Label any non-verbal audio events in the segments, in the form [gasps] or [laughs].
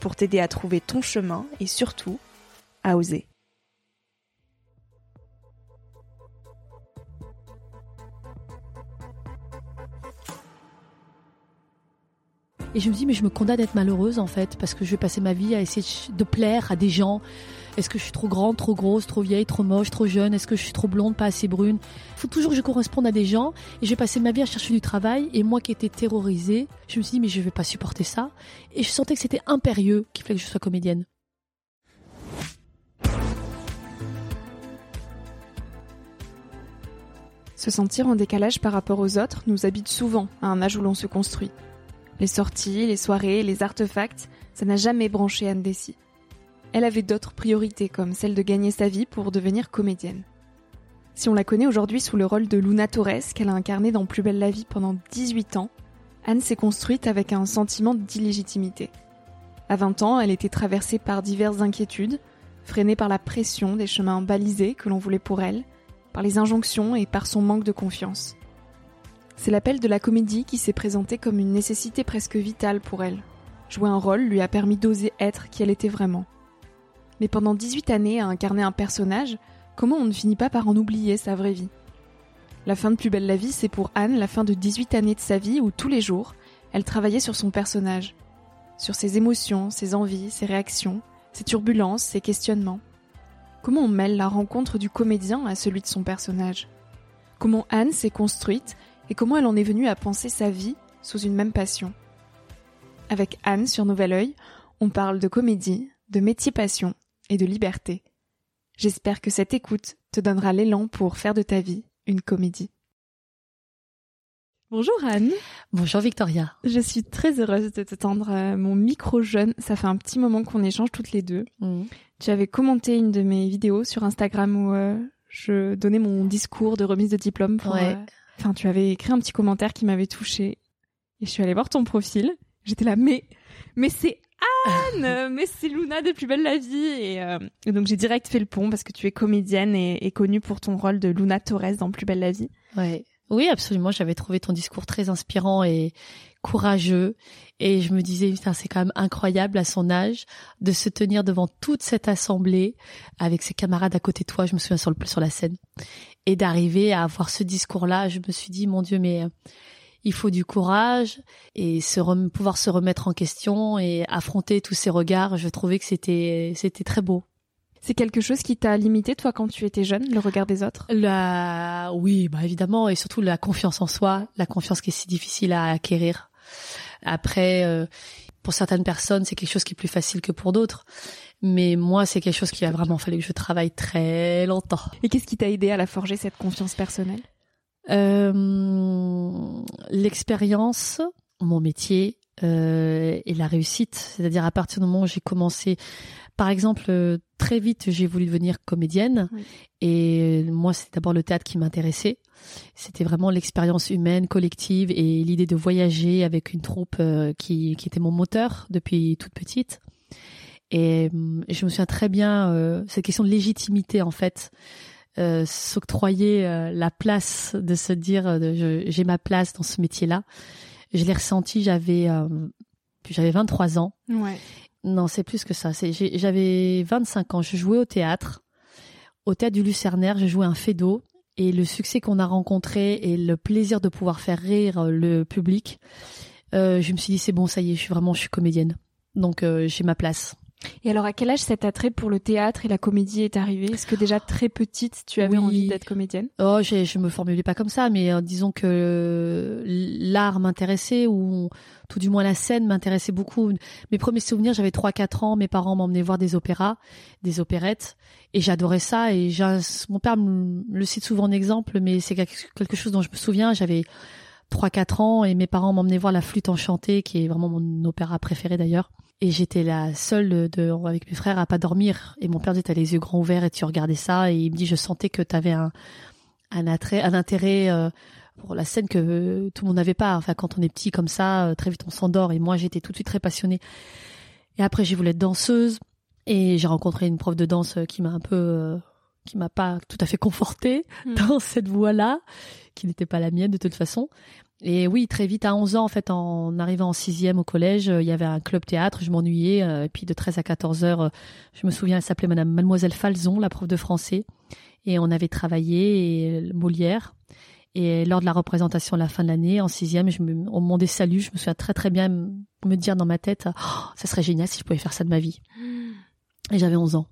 pour t'aider à trouver ton chemin et surtout à oser. Et je me dis, mais je me condamne d'être malheureuse en fait, parce que je vais passer ma vie à essayer de plaire à des gens. Est-ce que je suis trop grande, trop grosse, trop vieille, trop moche, trop jeune? Est-ce que je suis trop blonde, pas assez brune? Il faut toujours que je corresponde à des gens. Et je vais passer ma vie à chercher du travail. Et moi qui étais terrorisée, je me suis dit, mais je vais pas supporter ça. Et je sentais que c'était impérieux qu'il fallait que je sois comédienne. Se sentir en décalage par rapport aux autres nous habite souvent à un âge où l'on se construit. Les sorties, les soirées, les artefacts, ça n'a jamais branché Anne Dessy. Elle avait d'autres priorités comme celle de gagner sa vie pour devenir comédienne. Si on la connaît aujourd'hui sous le rôle de Luna Torres qu'elle a incarné dans Plus belle la vie pendant 18 ans, Anne s'est construite avec un sentiment d'illégitimité. À 20 ans, elle était traversée par diverses inquiétudes, freinée par la pression des chemins balisés que l'on voulait pour elle, par les injonctions et par son manque de confiance. C'est l'appel de la comédie qui s'est présenté comme une nécessité presque vitale pour elle. Jouer un rôle lui a permis d'oser être qui elle était vraiment. Mais pendant 18 années à incarner un personnage, comment on ne finit pas par en oublier sa vraie vie? La fin de Plus belle la vie, c'est pour Anne la fin de 18 années de sa vie où tous les jours, elle travaillait sur son personnage, sur ses émotions, ses envies, ses réactions, ses turbulences, ses questionnements. Comment on mêle la rencontre du comédien à celui de son personnage? Comment Anne s'est construite et comment elle en est venue à penser sa vie sous une même passion? Avec Anne sur Nouvel Oeil, on parle de comédie, de métier passion et de liberté. J'espère que cette écoute te donnera l'élan pour faire de ta vie une comédie. Bonjour Anne. Bonjour Victoria. Je suis très heureuse de te tendre euh, mon micro jeune. Ça fait un petit moment qu'on échange toutes les deux. Mmh. Tu avais commenté une de mes vidéos sur Instagram où euh, je donnais mon discours de remise de diplôme pour, Ouais. euh, Enfin, tu avais écrit un petit commentaire qui m'avait touchée. Et je suis allée voir ton profil. J'étais là, mais, mais c'est Anne, [laughs] mais c'est Luna de Plus belle la vie. Et, euh, et donc j'ai direct fait le pont parce que tu es comédienne et, et connue pour ton rôle de Luna Torres dans Plus belle la vie. Ouais. Oui, absolument. J'avais trouvé ton discours très inspirant et courageux. Et je me disais, putain, c'est quand même incroyable à son âge de se tenir devant toute cette assemblée avec ses camarades à côté de toi. Je me souviens sur, le, sur la scène. Et d'arriver à avoir ce discours-là, je me suis dit, mon Dieu, mais il faut du courage et se rem- pouvoir se remettre en question et affronter tous ces regards. Je trouvais que c'était, c'était très beau. C'est quelque chose qui t'a limité, toi, quand tu étais jeune, le regard des autres? La, oui, bah évidemment, et surtout la confiance en soi, la confiance qui est si difficile à acquérir. Après, euh, pour certaines personnes, c'est quelque chose qui est plus facile que pour d'autres. Mais moi, c'est quelque chose qui a vraiment fallu que je travaille très longtemps. Et qu'est-ce qui t'a aidé à la forger, cette confiance personnelle? L'expérience, mon métier et la réussite, c'est-à-dire à partir du moment où j'ai commencé par exemple, euh, très vite, j'ai voulu devenir comédienne. Et moi, c'est d'abord le théâtre qui m'intéressait. C'était vraiment l'expérience humaine, collective et l'idée de voyager avec une troupe euh, qui, qui était mon moteur depuis toute petite. Et hum, je me souviens très bien euh, cette question de légitimité en fait, euh, s'octroyer la place de se dire j'ai ma place dans ce métier-là. Je l'ai ressenti, j'avais j'avais 23 ans. Ouais. Non, c'est plus que ça. J'avais 25 ans. Je jouais au théâtre. Au théâtre du Lucernaire, je jouais un fédo. Et le succès qu'on a rencontré et le plaisir de pouvoir faire rire le public, euh, je me suis dit c'est bon, ça y est, je suis vraiment, je suis comédienne. Donc euh, j'ai ma place. Et alors, à quel âge cet attrait pour le théâtre et la comédie est arrivé? Est-ce que déjà très petite, tu avais envie d'être comédienne? Oh, je me formulais pas comme ça, mais euh, disons que l'art m'intéressait ou tout du moins la scène m'intéressait beaucoup. Mes premiers souvenirs, j'avais 3-4 ans, mes parents m'emmenaient voir des opéras, des opérettes, et j'adorais ça. Et mon père me le cite souvent en exemple, mais c'est quelque chose dont je me souviens. J'avais 3-4 ans et mes parents m'emmenaient voir La Flûte enchantée, qui est vraiment mon opéra préféré d'ailleurs. Et j'étais la seule de, avec mes frères à pas dormir. Et mon père disait, t'as les yeux grands ouverts et tu regardais ça. Et il me dit, je sentais que t'avais un, un attrait, un intérêt euh, pour la scène que tout le monde n'avait pas. Enfin, quand on est petit comme ça, euh, très vite on s'endort. Et moi, j'étais tout de suite très passionnée. Et après, j'ai voulu être danseuse. Et j'ai rencontré une prof de danse qui m'a un peu, euh, qui m'a pas tout à fait confortée hmm. dans cette voie-là, qui n'était pas la mienne de toute façon. Et oui, très vite, à 11 ans, en fait, en arrivant en sixième au collège, euh, il y avait un club théâtre, je m'ennuyais. Euh, et puis de 13 à 14 heures, euh, je me souviens, elle s'appelait Madame Mademoiselle Falzon, la prof de français. Et on avait travaillé et, Molière. Et lors de la représentation à la fin de l'année, en sixième, je me, on me demandait salut. Je me souviens très très bien me dire dans ma tête, oh, ça serait génial si je pouvais faire ça de ma vie. Et j'avais 11 ans.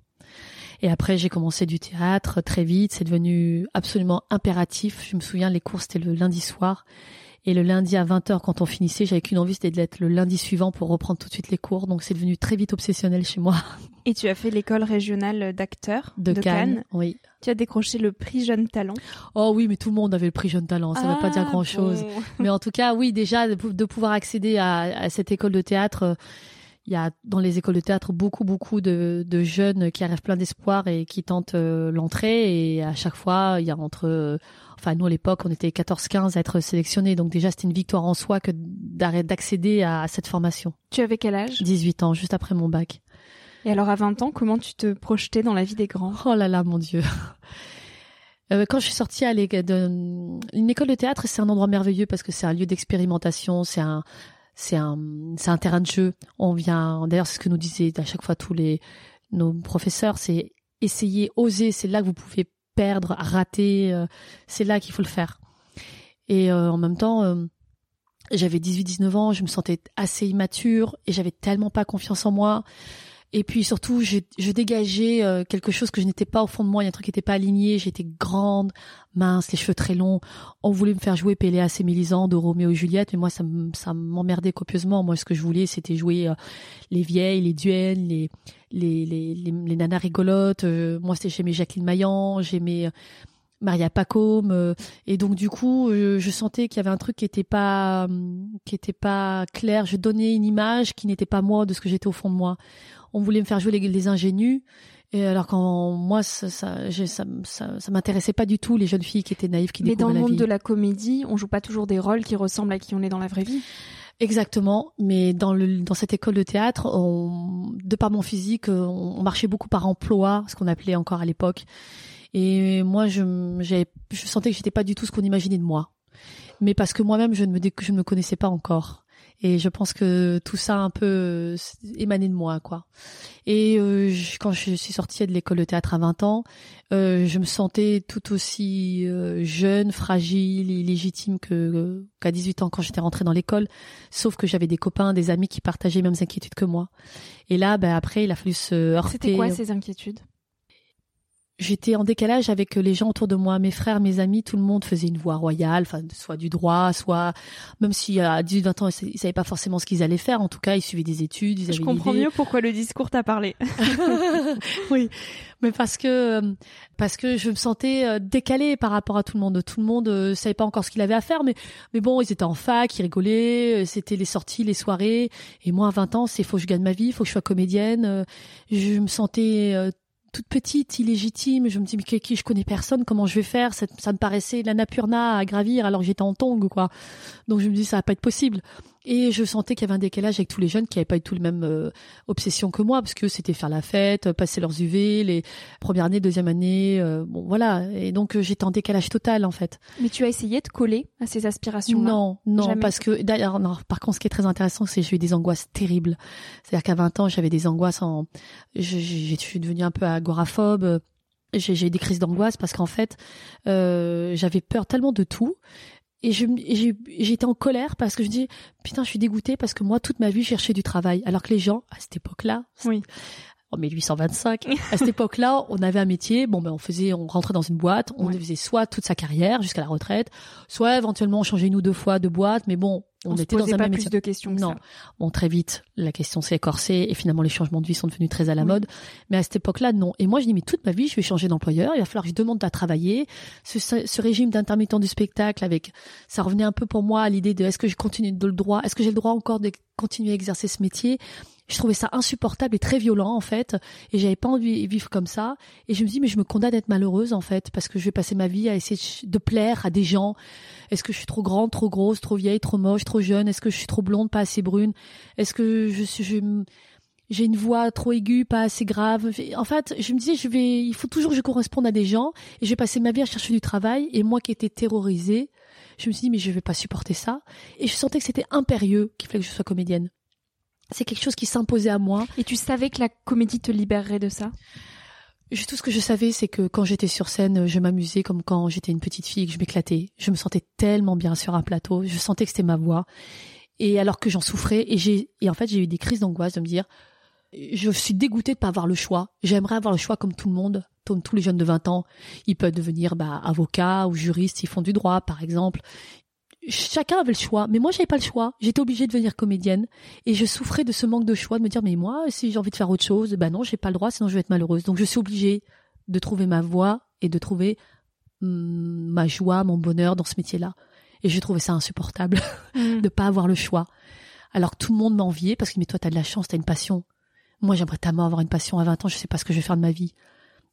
Et après, j'ai commencé du théâtre très vite. C'est devenu absolument impératif. Je me souviens, les cours, c'était le lundi soir. Et le lundi à 20h, quand on finissait, j'avais qu'une envie, c'était d'être le lundi suivant pour reprendre tout de suite les cours. Donc c'est devenu très vite obsessionnel chez moi. [laughs] Et tu as fait l'école régionale d'acteurs de, Cannes, Oui. Tu as décroché le prix Jeune Talent. Oh oui, mais tout le monde avait le prix Jeune Talent. Ça ne veut pas dire ah, grand-chose. [laughs] Mais en tout cas, oui, déjà de, pouvoir accéder à, cette école de théâtre. il y a dans les écoles de théâtre beaucoup beaucoup de, jeunes qui arrivent plein d'espoir et qui tentent euh, l'entrée et à chaque fois il y a entre Enfin, nous, à l'époque, on était 14-15 à être sélectionnés. Donc déjà, c'était une victoire en soi que d'accéder à, cette formation. Tu avais quel âge? 18 ans, juste après mon bac. Et alors, à 20 ans, comment tu te projetais dans la vie des grands? Oh là là, mon Dieu [laughs] euh, quand je suis sortie à une école de théâtre, c'est un endroit merveilleux parce que c'est un lieu d'expérimentation, c'est un, c'est un, c'est un terrain de jeu. On vient, d'ailleurs, c'est ce que nous disaient à chaque fois tous les nos professeurs, c'est essayer, oser. C'est là que vous pouvez perdre, rater, euh, c'est là qu'il faut le faire. Et euh, en même temps, euh, j'avais 18-19 ans, je me sentais assez immature et j'avais tellement pas confiance en moi. Et puis surtout, je, dégageais euh, quelque chose que je n'étais pas au fond de moi. Il y a un truc qui n'était pas aligné. J'étais grande, mince, les cheveux très longs. On voulait me faire jouer Péléas et Mélisande de Roméo et Juliette, mais moi, ça, m'emmerdait copieusement. Moi, ce que je voulais, c'était jouer euh, les vieilles, les duennes, les les les, les, nanas rigolotes. Euh, moi, j'aimais Jacqueline Maillan, j'aimais Maria Pacôme et donc du coup je sentais qu'il y avait un truc qui était pas qui était pas clair je donnais une image qui n'était pas moi de ce que j'étais au fond de moi on voulait me faire jouer les, ingénus. Et alors quand moi ça ça, ça, ça, m'intéressait pas du tout les jeunes filles qui étaient naïves qui Mais dans le monde de la comédie, on joue pas toujours des rôles qui ressemblent à qui on est dans la vraie vie. Exactement, mais dans le dans cette école de théâtre, on, de par mon physique, on, marchait beaucoup par emploi, ce qu'on appelait encore à l'époque. Et moi, je je sentais que j'étais pas du tout ce qu'on imaginait de moi, mais parce que moi-même, je ne me je ne me connaissais pas encore. Et je pense que tout ça un peu euh, émané de moi, quoi. Et euh, quand je suis sortie de l'école de théâtre à 20 ans, euh, je me sentais tout aussi jeune, fragile et légitime que qu'à 18 ans quand j'étais rentrée dans l'école. Sauf que j'avais des copains, des amis qui partageaient les mêmes inquiétudes que moi. Et là, ben après, il a fallu se heurter. C'était quoi ces inquiétudes? J'étais en décalage avec les gens autour de moi, mes frères, mes amis, tout le monde faisait une voie royale, enfin soit du droit, soit même si à 18 20 ans ils savaient pas forcément ce qu'ils allaient faire, en tout cas ils suivaient des études, ils Je comprends mieux pourquoi le discours t'a parlé. [laughs] [laughs] oui, mais parce que parce que je me sentais euh, décalée par rapport à tout le monde. Tout le monde euh, savait pas encore ce qu'il avait à faire, mais mais bon, ils étaient en fac, ils rigolaient, euh, c'était les sorties, les soirées. Et moi, à 20 ans, c'est faut que je gagne ma vie, faut que je sois comédienne. Je me sentais toute petite, illégitime. Je me dis, mais qui, je connais personne, comment je vais faire? Ça, me paraissait la Napurna à gravir alors j'étais en tongue, quoi. Donc je me dis, ça va pas être possible. Et je sentais qu'il y avait un décalage avec tous les jeunes qui n'avaient pas eu tout le même euh, obsession que moi, parce que c'était faire la fête, passer leurs UV, les premières années, deuxième année, euh, bon voilà. Et donc euh, j'étais en décalage total en fait. Mais tu as essayé de coller à ces aspirations-là? Non, non, parce que d'ailleurs, par contre, ce qui est très intéressant, c'est que j'ai eu des angoisses terribles. C'est-à-dire qu'à 20 ans, j'avais des angoisses en, je, je, suis devenue un peu agoraphobe j'ai eu des crises d'angoisse parce qu'en fait euh, j'avais peur tellement de tout et j'étais en colère parce que je dis putain je suis dégoûtée parce que moi toute ma vie je cherchais du travail. Alors que les gens à cette époque-là oui en 1825 [laughs] à cette époque-là on avait un métier bon ben on faisait on rentrait dans une boîte on faisait soit toute sa carrière jusqu'à la retraite soit éventuellement on changeait une ou deux fois de boîte mais bon on, était dans un pas plus de questions. non, bon très vite la question s'est écorcée et finalement les changements de vie sont devenus très à la mode. Mais à cette époque-là, non. Et moi je dis mais toute ma vie je vais changer d'employeur. Il va falloir que je demande à travailler. Ce, ce régime d'intermittent du spectacle avec ça revenait un peu pour moi à l'idée de est-ce que je continue de le droit, est-ce que j'ai le droit encore de continuer à exercer ce métier? Je trouvais ça insupportable et très violent en fait et j'avais pas envie de vivre comme ça et je me dis mais je me condamne à être malheureuse en fait parce que je vais passer ma vie à essayer de plaire à des gens est-ce que je suis trop grande trop grosse trop vieille trop moche trop jeune? Est-ce que je suis trop blonde pas assez brune? Est-ce que je suis j'ai une voix trop aiguë, pas assez grave? En fait, je me disais, je vais, il faut toujours que je corresponde à des gens et je vais passer ma vie à chercher du travail. Et moi qui étais terrorisée, je me suis dit, mais je vais pas supporter ça. Et je sentais que c'était impérieux qu'il fallait que je sois comédienne. C'est quelque chose qui s'imposait à moi. Et tu savais que la comédie te libérerait de ça? Tout ce que je savais, c'est que quand j'étais sur scène, je m'amusais comme quand j'étais une petite fille, que je m'éclatais. Je me sentais tellement bien sur un plateau. Je sentais que c'était ma voix. Et alors que j'en souffrais, et j'ai, et en fait, j'ai eu des crises d'angoisse de me dire, je suis dégoûtée de pas avoir le choix. J'aimerais avoir le choix comme tout le monde, comme tous les jeunes de 20 ans. Ils peuvent devenir, bah, avocat ou juriste, ils font du droit, par exemple chacun avait le choix, mais moi j'avais pas le choix. J'étais obligée de devenir comédienne et je souffrais de ce manque de choix, de me dire mais moi si j'ai envie de faire autre chose, ben non j'ai pas le droit, sinon je vais être malheureuse. Donc je suis obligée de trouver ma voie et de trouver mm, ma joie, mon bonheur dans ce métier-là. Et je trouvais ça insupportable [laughs] mm. de pas avoir le choix. Alors que tout le monde m'enviait parce que mais toi t'as de la chance, t'as une passion. Moi j'aimerais tellement avoir une passion à 20 ans, je sais pas ce que je vais faire de ma vie.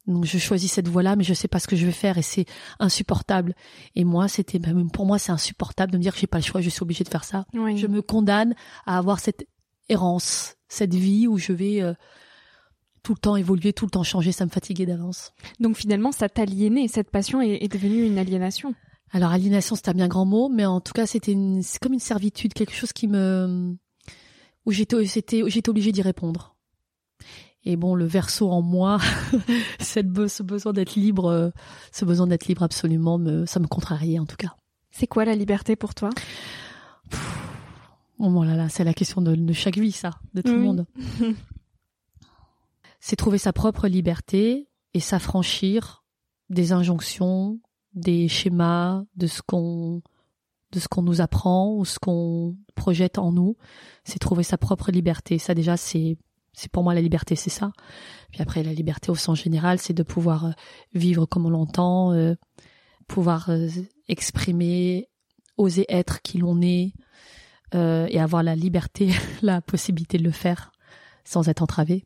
Donc je choisis cette voie-là, mais je sais pas ce que je vais faire et c'est insupportable. Et moi, c'était même pour moi, c'est insupportable de me dire que j'ai pas le choix, je suis obligée de faire ça. Je me condamne à avoir cette errance, cette vie où je vais euh, tout le temps évoluer, tout le temps changer. Ça me fatiguait d'avance. Donc finalement, ça t'aliénait. Cette passion est, est devenue une aliénation. Alors aliénation, c'est un bien grand mot, mais en tout cas, c'était c'est comme une servitude, quelque chose qui me où j'étais, c'était, j'étais obligée d'y répondre. Et bon, le verso en moi, [laughs] cette ce besoin d'être libre, euh, ce besoin d'être libre absolument, me, ça me contrariait en tout cas. C'est quoi la liberté pour toi? Oh là là, c'est la question de, chaque vie, ça, de tout le monde. [laughs] c'est trouver sa propre liberté et s'affranchir des injonctions, des schémas, de ce qu'on de ce qu'on nous apprend ou ce qu'on projette en nous. C'est trouver sa propre liberté. Ça déjà, c'est c'est pour moi la liberté, c'est ça. Puis après, la liberté au sens général, c'est de pouvoir euh, vivre comme on l'entend, euh, pouvoir euh, exprimer, oser être qui l'on est, et avoir la liberté, [laughs] la possibilité de le faire sans être entravé.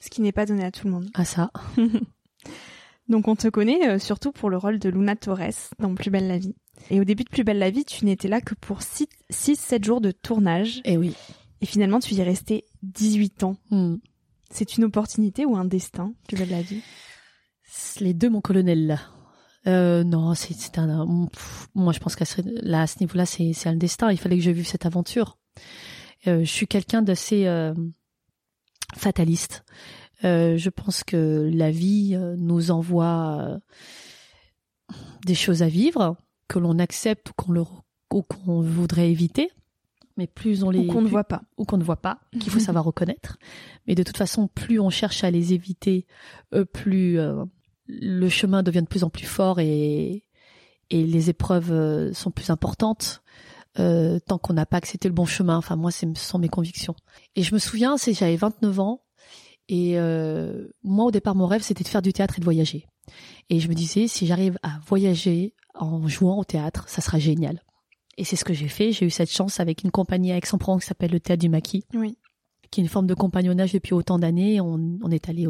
Ce qui n'est pas donné à tout le monde. À ça. [laughs] Donc on te connaît surtout pour le rôle de Luna Torres dans Plus belle la vie. Et au début de Plus belle la vie, tu n'étais là que pour 6-7 jours de tournage. Et eh oui. Et finalement, tu y es resté 18 ans. Hmm. C'est une opportunité ou un destin, veux de la vie? Les deux, mon colonel. Euh, non, c'est un. moi, je pense qu'à ce, là, à ce niveau-là, c'est un destin. Il fallait que je vive cette aventure. Euh, je suis quelqu'un d'assez euh, fataliste. Je pense que la vie nous envoie des choses à vivre que l'on accepte ou qu'on qu'on voudrait éviter mais plus on les ou qu'on ne voit pas ou qu'on ne voit pas qu'il faut [laughs] savoir reconnaître mais de toute façon plus on cherche à les éviter euh, plus euh, le chemin devient de plus en plus fort et, et les épreuves euh, sont plus importantes. Euh, tant qu'on n'a pas accepté le bon chemin. Enfin, moi, ce sont mes convictions. Et je me souviens, c'est j'avais 29 ans et euh, moi, au départ, mon rêve, c'était de faire du théâtre et de voyager. Et je me disais, si j'arrive à voyager en jouant au théâtre, ça sera génial. Et c'est ce que j'ai fait. J'ai eu cette chance avec une compagnie à Aix-en-Provence qui s'appelle le Théâtre du Maquis, Oui. qui est une forme de compagnonnage depuis autant d'années. On, on est allé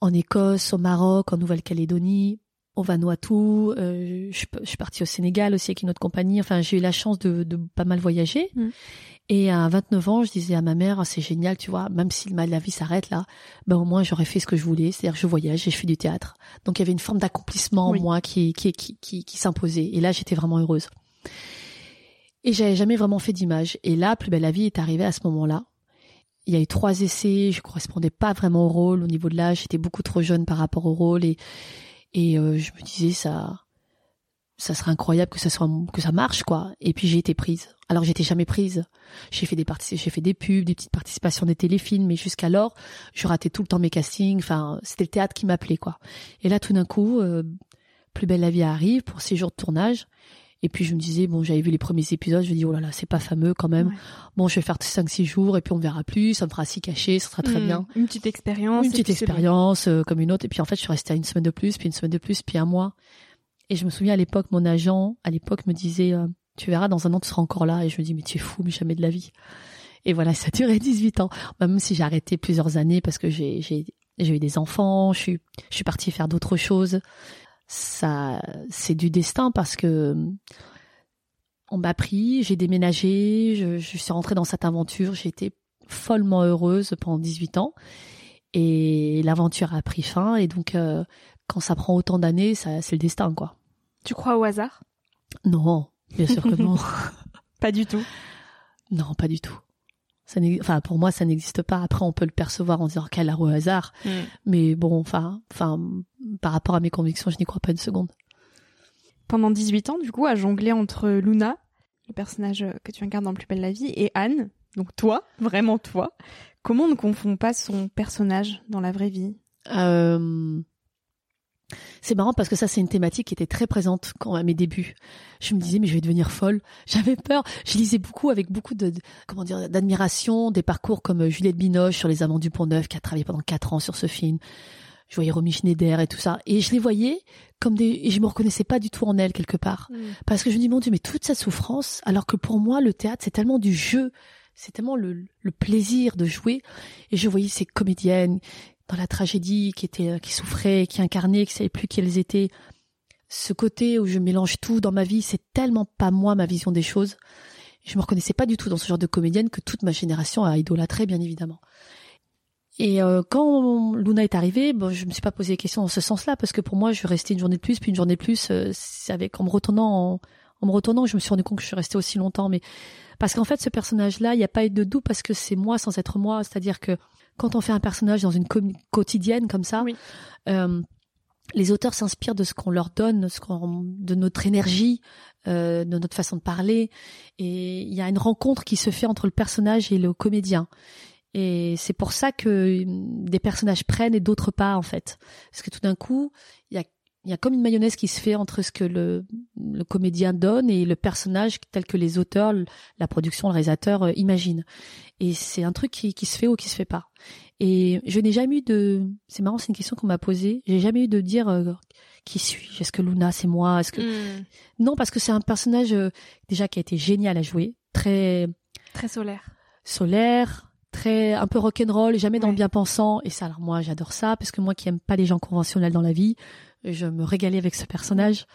en Écosse, au Maroc, en Nouvelle-Calédonie, au Vanuatu. Euh, je, je suis partie au Sénégal aussi avec une autre compagnie. Enfin, j'ai eu la chance de, de pas mal voyager. Mm. Et à 29 ans, je disais à ma mère, Ah, c'est génial, tu vois, même si ma- la vie s'arrête là, ben au moins j'aurais fait ce que je voulais, c'est-à-dire que je voyage et je fais du théâtre. Donc il y avait une forme d'accomplissement Oui. en moi qui, qui, qui, qui, qui s'imposait. Et là, j'étais vraiment heureuse. Et j'avais jamais vraiment fait d'image. Et là, Plus belle la vie est arrivée à ce moment-là. Il y a eu trois essais, je correspondais pas vraiment au rôle au niveau de l'âge, j'étais beaucoup trop jeune par rapport au rôle et euh, je me disais ça ça serait incroyable que ça soit que ça marche quoi. Et puis j'ai été prise. Alors j'étais jamais prise. J'ai fait des j'ai fait des pubs, des petites participations des téléfilms, mais jusqu'alors je ratais tout le temps mes castings. Enfin c'était le théâtre qui m'appelait quoi. Et là tout d'un coup, euh, plus belle la vie arrive pour six jours de tournage. Et puis je me disais bon j'avais vu les premiers épisodes, je me dis oh là là c'est pas fameux quand même. Ouais. Bon je vais faire cinq six jours et puis on verra plus, ça me fera six cachets, ça sera très Mm. bien Une petite expérience. une et petite bon. expérience euh, comme une autre et puis en fait je suis restée à une semaine de plus puis une semaine de plus puis un mois et je me souviens à l'époque mon agent à l'époque me disait euh, tu verras dans un an tu seras encore là et je me dis mais tu es fou mais jamais de la vie et voilà ça a duré [laughs] 18 ans Bah, même si j'ai arrêté plusieurs années parce que j'ai j'ai j'ai eu des enfants je suis je suis partie faire d'autres choses ça c'est du destin parce que on m'a pris j'ai déménagé je, je suis rentrée dans cette aventure j'ai été follement heureuse pendant 18 ans et l'aventure a pris fin et donc euh, quand ça prend autant d'années ça c'est le destin quoi. Tu crois au hasard? Non bien sûr que non. [laughs] Pas du tout. non pas du tout ça enfin pour moi ça n'existe pas. Après on peut le percevoir en disant quel au hasard mais bon enfin enfin par rapport à mes convictions je n'y crois pas une seconde. Pendant 18 ans, du coup, à jongler entre Luna, le personnage que tu incarnes dans Plus belle la vie, et Anne, donc toi, vraiment toi. Comment on ne confond pas son personnage dans la vraie vie? Euh, c'est marrant parce que ça c'est une thématique qui était très présente quand à mes débuts. Je me disais mais je vais devenir folle. [laughs] J'avais peur. Je lisais beaucoup avec beaucoup de, de- comment dire d'admiration des parcours comme euh, Juliette Binoche sur les Amants du Pont Neuf qui a travaillé pendant quatre ans sur ce film. Je voyais Romy Schneider et tout ça et je les voyais comme des et je me reconnaissais pas du tout en elle quelque part parce que je me dis mon Dieu mais toute cette souffrance alors que pour moi le théâtre c'est tellement du jeu c'est tellement le, le plaisir de jouer et je voyais ces comédiennes dans la tragédie qui étaient qui souffraient qui incarnaient qui savaient plus qui elles étaient ce côté où je mélange tout dans ma vie c'est tellement pas moi ma vision des choses je me reconnaissais pas du tout dans ce genre de comédienne que toute ma génération a idolâtré bien évidemment et euh, quand Luna est arrivée, bon, je me suis pas posé des questions dans ce sens-là parce que pour moi, je restais une journée de plus, puis une journée de plus. euh, avec en me retournant, en, me retournant, je me suis rendu compte que je suis restée aussi longtemps. Mais parce qu'en fait, ce personnage-là, il n'y a pas de doute parce que c'est moi sans être moi. C'est-à-dire que quand on fait un personnage dans une quotidienne comme ça, Oui. euh, les auteurs s'inspirent de ce qu'on leur donne, de, ce qu'on- de notre énergie, euh, de notre façon de parler. Et il y a une rencontre qui se fait entre le personnage et le comédien. Et c'est pour ça que hum, des personnages prennent et d'autres pas, en fait. Parce que tout d'un coup, il y a, il y a comme une mayonnaise qui se fait entre ce que le, le comédien donne et le personnage tel que les auteurs, la production, le réalisateur euh, imaginent. Et c'est un truc qui, qui se fait ou qui se fait pas. Et je n'ai jamais eu de... C'est marrant, c'est une question qu'on m'a posée. J'ai jamais eu de dire euh, qui suis-je? Est-ce que Luna, c'est moi? Est-ce que... Mm. Non, parce que c'est un personnage euh, déjà qui a été génial à jouer. Très Très solaire. solaire, très un peu rock'n'roll, jamais dans Ouais. le bien pensant. Et ça, alors moi, j'adore ça parce que moi qui aime pas les gens conventionnels dans la vie, je me régalais avec ce personnage.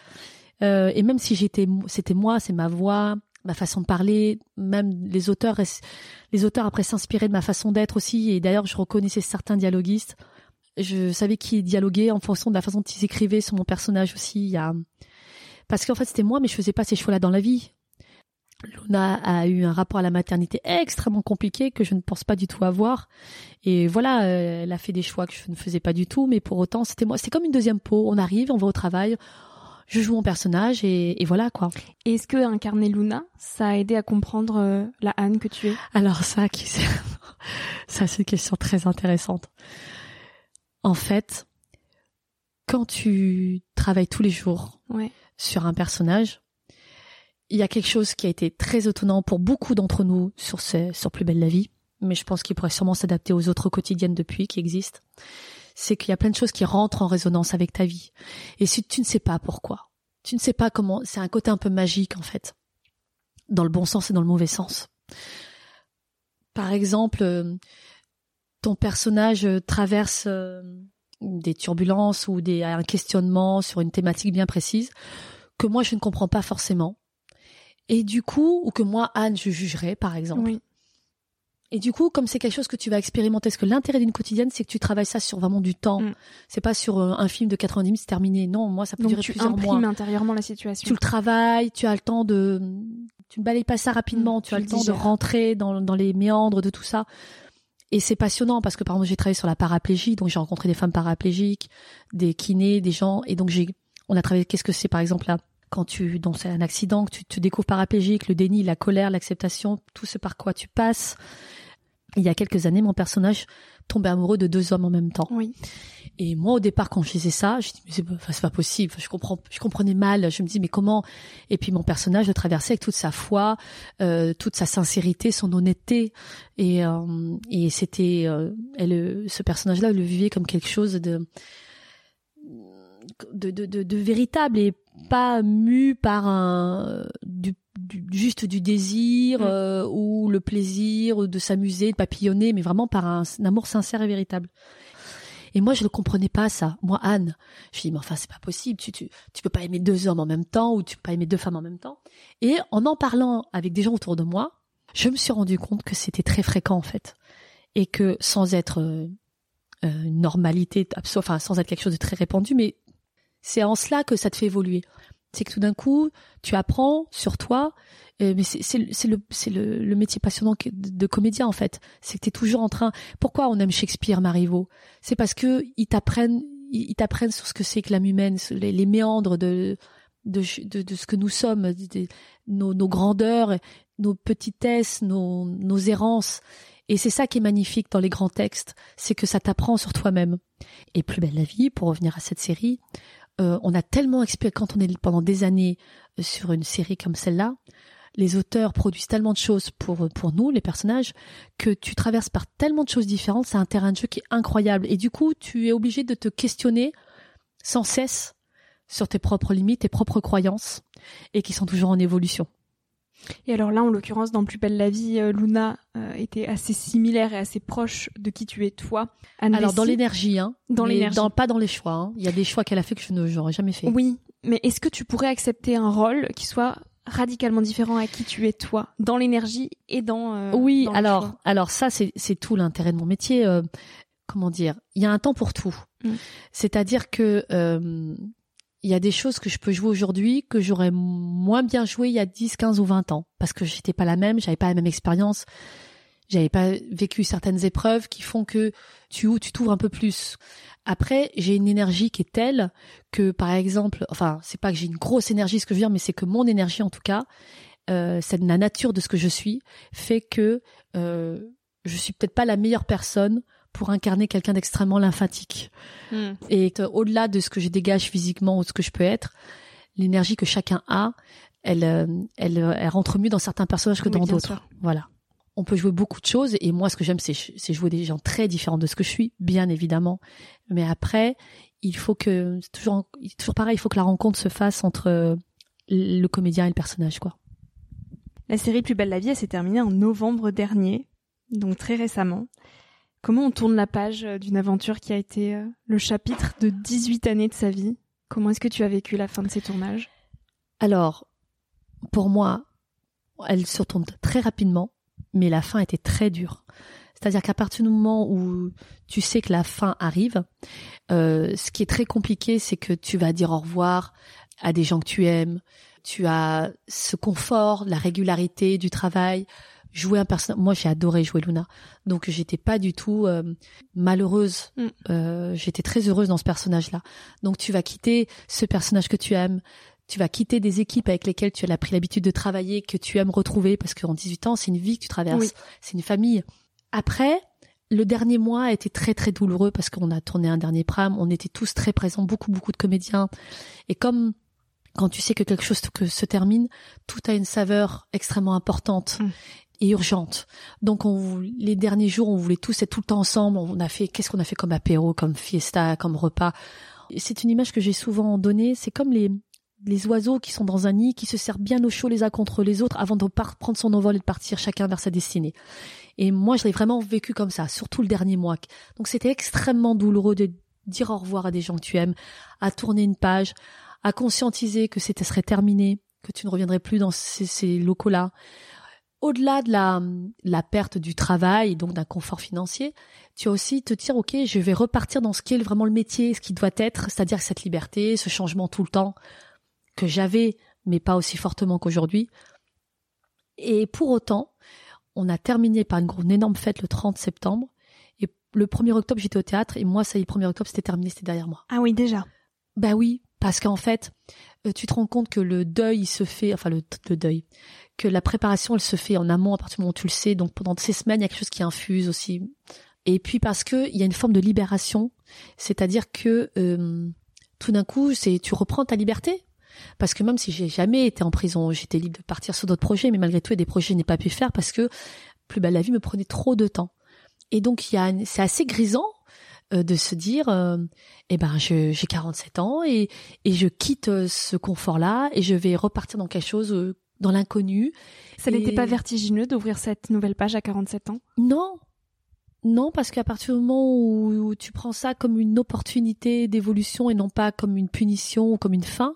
Euh, et même si j'étais, c'était moi, c'est ma voix, ma façon de parler, même les auteurs, les auteurs après s'inspiraient de ma façon d'être aussi. Et d'ailleurs, je reconnaissais certains dialoguistes. Je savais qui dialoguait en fonction de la façon dont ils écrivaient sur mon personnage aussi. Il y a... Parce qu'en fait, c'était moi, mais je faisais pas ces choix-là dans la vie. Luna a eu un rapport à la maternité extrêmement compliqué que je ne pense pas du tout avoir. Et voilà, euh, elle a fait des choix que je ne faisais pas du tout, mais pour autant, c'était moi. C'était comme une deuxième peau. On arrive, on va au travail, je joue mon personnage et, et voilà quoi. Est-ce que incarner Luna, ça a aidé à comprendre euh, la Anne que tu es? Alors ça, [laughs] qui- ça c'est une question très intéressante. En fait, quand tu travailles tous les jours Ouais. sur un personnage, il y a quelque chose qui a été très étonnant pour beaucoup d'entre nous sur, ce, sur Plus belle la vie, mais je pense qu'il pourrait sûrement s'adapter aux autres quotidiennes depuis qui existent. C'est qu'il y a plein de choses qui rentrent en résonance avec ta vie. Et si tu ne sais pas pourquoi, tu ne sais pas comment, c'est un côté un peu magique en fait, dans le bon sens et dans le mauvais sens. Par exemple, euh, ton personnage euh, traverse euh, des turbulences ou des, un questionnement sur une thématique bien précise que moi je ne comprends pas forcément. Et du coup, ou que moi, Anne, je jugerais, par exemple. Oui. Et du coup, comme c'est quelque chose que tu vas expérimenter, parce que l'intérêt d'une quotidienne, c'est que tu travailles ça sur vraiment du temps. Mm. C'est pas sur euh, un film de 90 minutes, c'est terminé. Non, moi, ça peut Donc durer tu plusieurs imprimes mois. intérieurement la situation. Tu le travailles, tu as le temps de, tu ne balayes pas ça rapidement, Mm, tu tu as le le temps de rentrer dans, dans les méandres de tout ça. Et c'est passionnant parce que par exemple, j'ai travaillé sur la paraplégie, donc j'ai rencontré des femmes paraplégiques, des kinés, des gens, et donc j'ai, on a travaillé, qu'est-ce que c'est par exemple là, quand tu, dans un accident, que tu te découvres paraplégique, le déni, la colère, l'acceptation, tout ce par quoi tu passes. Il y a quelques années, mon personnage tombait amoureux de deux hommes en même temps. Oui. Et moi, au départ, quand je disais ça, je dis mais c'est pas, enfin, c'est pas possible. Enfin, je comprends, je comprenais mal. Je me dis mais comment? Et puis mon personnage le traversait avec toute sa foi, euh, toute sa sincérité, son honnêteté. Et euh, et c'était, euh, elle, ce personnage-là, le vivait comme quelque chose de de, de, de, de véritable et pas mu par un du, du- juste du désir Mm. euh, ou le plaisir de s'amuser, de papillonner, mais vraiment par un, un amour sincère et véritable. Et moi, je ne comprenais pas ça. Moi, Anne, je dis, mais enfin, c'est pas possible. Tu, tu, tu peux pas aimer deux hommes en même temps ou tu peux pas aimer deux femmes en même temps. Et en en parlant avec des gens autour de moi, je me suis rendu compte que c'était très fréquent, en fait. Et que sans être euh, euh, une normalité, enfin, sans être quelque chose de très répandu, mais c'est en cela que ça te fait évoluer. C'est que tout d'un coup, tu apprends sur toi, euh, mais c'est le, métier passionnant de, comédien en fait. C'est que tu es toujours en train. Pourquoi on aime Shakespeare, Marivaux? C'est parce que ils t'apprennent, ils t'apprennent sur ce que c'est que l'âme humaine, les, méandres de, ce que nous sommes, nos grandeurs, nos petitesses, nos, nos errances. Et c'est ça qui est magnifique dans les grands textes, c'est que ça t'apprend sur toi-même. Et plus belle la vie, pour revenir à cette série, euh, on a tellement expérimenté quand on est pendant des années euh, sur une série comme celle-là, les auteurs produisent tellement de choses pour pour nous, les personnages, que tu traverses par tellement de choses différentes. C'est un terrain de jeu qui est incroyable. Et du coup, tu es obligé de te questionner sans cesse sur tes propres limites, tes propres croyances, et qui sont toujours en évolution. Et alors là, en l'occurrence, dans Plus belle la vie, euh, Luna euh, était assez similaire et assez proche de qui tu es toi. Anne Alors dans l'énergie, hein, Dans l'énergie. pas dans les choix. hein. Il y a des choix qu'elle a fait que je ne j'aurais jamais fait. Oui, mais est-ce que tu pourrais accepter un rôle qui soit radicalement différent à qui tu es toi, dans l'énergie et dans euh, Oui, dans alors, choix alors ça, c'est, c'est tout l'intérêt de mon métier. euh, comment dire Il y a un temps pour tout. Mm. C'est-à-dire que euh, il y a des choses que je peux jouer aujourd'hui que j'aurais moins bien joué il y a 10, 15 ou 20 ans. Parce que j'étais pas la même, j'avais pas la même expérience, j'avais pas vécu certaines épreuves qui font que tu, tu t'ouvres un peu plus. Après, j'ai une énergie qui est telle que, par exemple, enfin, c'est pas que j'ai une grosse énergie, ce que je veux dire, mais c'est que mon énergie, en tout cas, euh, c'est la nature de ce que je suis, fait que euh, je suis peut-être pas la meilleure personne pour incarner quelqu'un d'extrêmement lymphatique. Hmm. Et euh, au-delà de ce que je dégage physiquement ou de ce que je peux être, l'énergie que chacun a, elle, euh, elle, euh, elle rentre mieux dans certains personnages que Oui, dans d'autres. Voilà. On peut jouer beaucoup de choses et moi, ce que j'aime, c'est jouer des gens très différents de ce que je suis, bien évidemment. Mais après, il faut que toujours toujours pareil, il faut que la rencontre se fasse entre le comédien et le personnage, quoi. La série Plus belle la vie, elle s'est terminée en novembre dernier, donc très récemment. Comment on tourne la page euh, d'une aventure qui a été euh, le chapitre de 18 années de sa vie? Comment est-ce que tu as vécu la fin de ces tournages? Alors, pour moi, elle se retourne très rapidement, mais la fin était très dure. C'est-à-dire qu'à partir du moment où tu sais que la fin arrive, euh, ce qui est très compliqué, c'est que tu vas dire au revoir à des gens que tu aimes. Tu as ce confort, la régularité du travail. Jouer un personnage. Moi, j'ai adoré jouer Luna, donc j'étais pas du tout euh, malheureuse. Mm. Euh, j'étais très heureuse dans ce personnage-là. Donc, tu vas quitter ce personnage que tu aimes, tu vas quitter des équipes avec lesquelles tu as pris l'habitude de travailler, que tu aimes retrouver, parce qu'en 18 ans, c'est une vie que tu traverses, Oui. c'est une famille. Après, le dernier mois a été très très douloureux parce qu'on a tourné un dernier pram, on était tous très présents, beaucoup beaucoup de comédiens. Et comme quand tu sais que quelque chose se termine, tout a une saveur extrêmement importante. Mm. Et urgente. Donc on, les derniers jours, on voulait tous être tout le temps ensemble. On a fait, qu'est-ce qu'on a fait comme apéro, comme fiesta, comme repas? C'est une image que j'ai souvent donnée. C'est comme les, les oiseaux qui sont dans un nid, qui se servent bien au chaud les uns contre les autres avant de prendre son envol et de partir chacun vers sa destinée. Et moi, je l'ai vraiment vécu comme ça, surtout le dernier mois. Donc c'était extrêmement douloureux de dire au revoir à des gens que tu aimes, à tourner une page, à conscientiser que c'était serait terminé, que tu ne reviendrais plus dans ces, locaux-là. Au-delà de la, la perte du travail, donc d'un confort financier, tu as aussi te dire, OK, je vais repartir dans ce qui est vraiment le métier, ce qui doit être, c'est-à-dire cette liberté, ce changement tout le temps que j'avais, mais pas aussi fortement qu'aujourd'hui. Et pour autant, on a terminé par une, énorme fête le 30 septembre. Et le 1er octobre, j'étais au théâtre. Et moi, ça y est, le 1er octobre, c'était terminé, c'était derrière moi. Ah oui, déjà. Bah oui, parce qu'en fait, euh, tu te rends compte que le deuil, il se fait, enfin le, le, deuil, que la préparation, elle se fait en amont à partir du moment où tu le sais. Donc pendant ces semaines, il y a quelque chose qui infuse aussi. Et puis parce que il y a une forme de libération, c'est-à-dire que euh, tout d'un coup, c'est tu reprends ta liberté. Parce que même si j'ai jamais été en prison, j'étais libre de partir sur d'autres projets, mais malgré tout, il y a des projets que je n'ai pas pu faire parce que plus belle la vie me prenait trop de temps. Et donc, il y a, c'est assez grisant euh, de se dire, euh, eh ben, j'ai 47 ans et, et je quitte euh, ce confort-là et je vais repartir dans quelque chose, dans l'inconnu. Ça n'était pas vertigineux d'ouvrir cette nouvelle page à 47 ans? Non, non, parce qu'à partir du moment où, tu prends ça comme une opportunité d'évolution et non pas comme une punition ou comme une fin,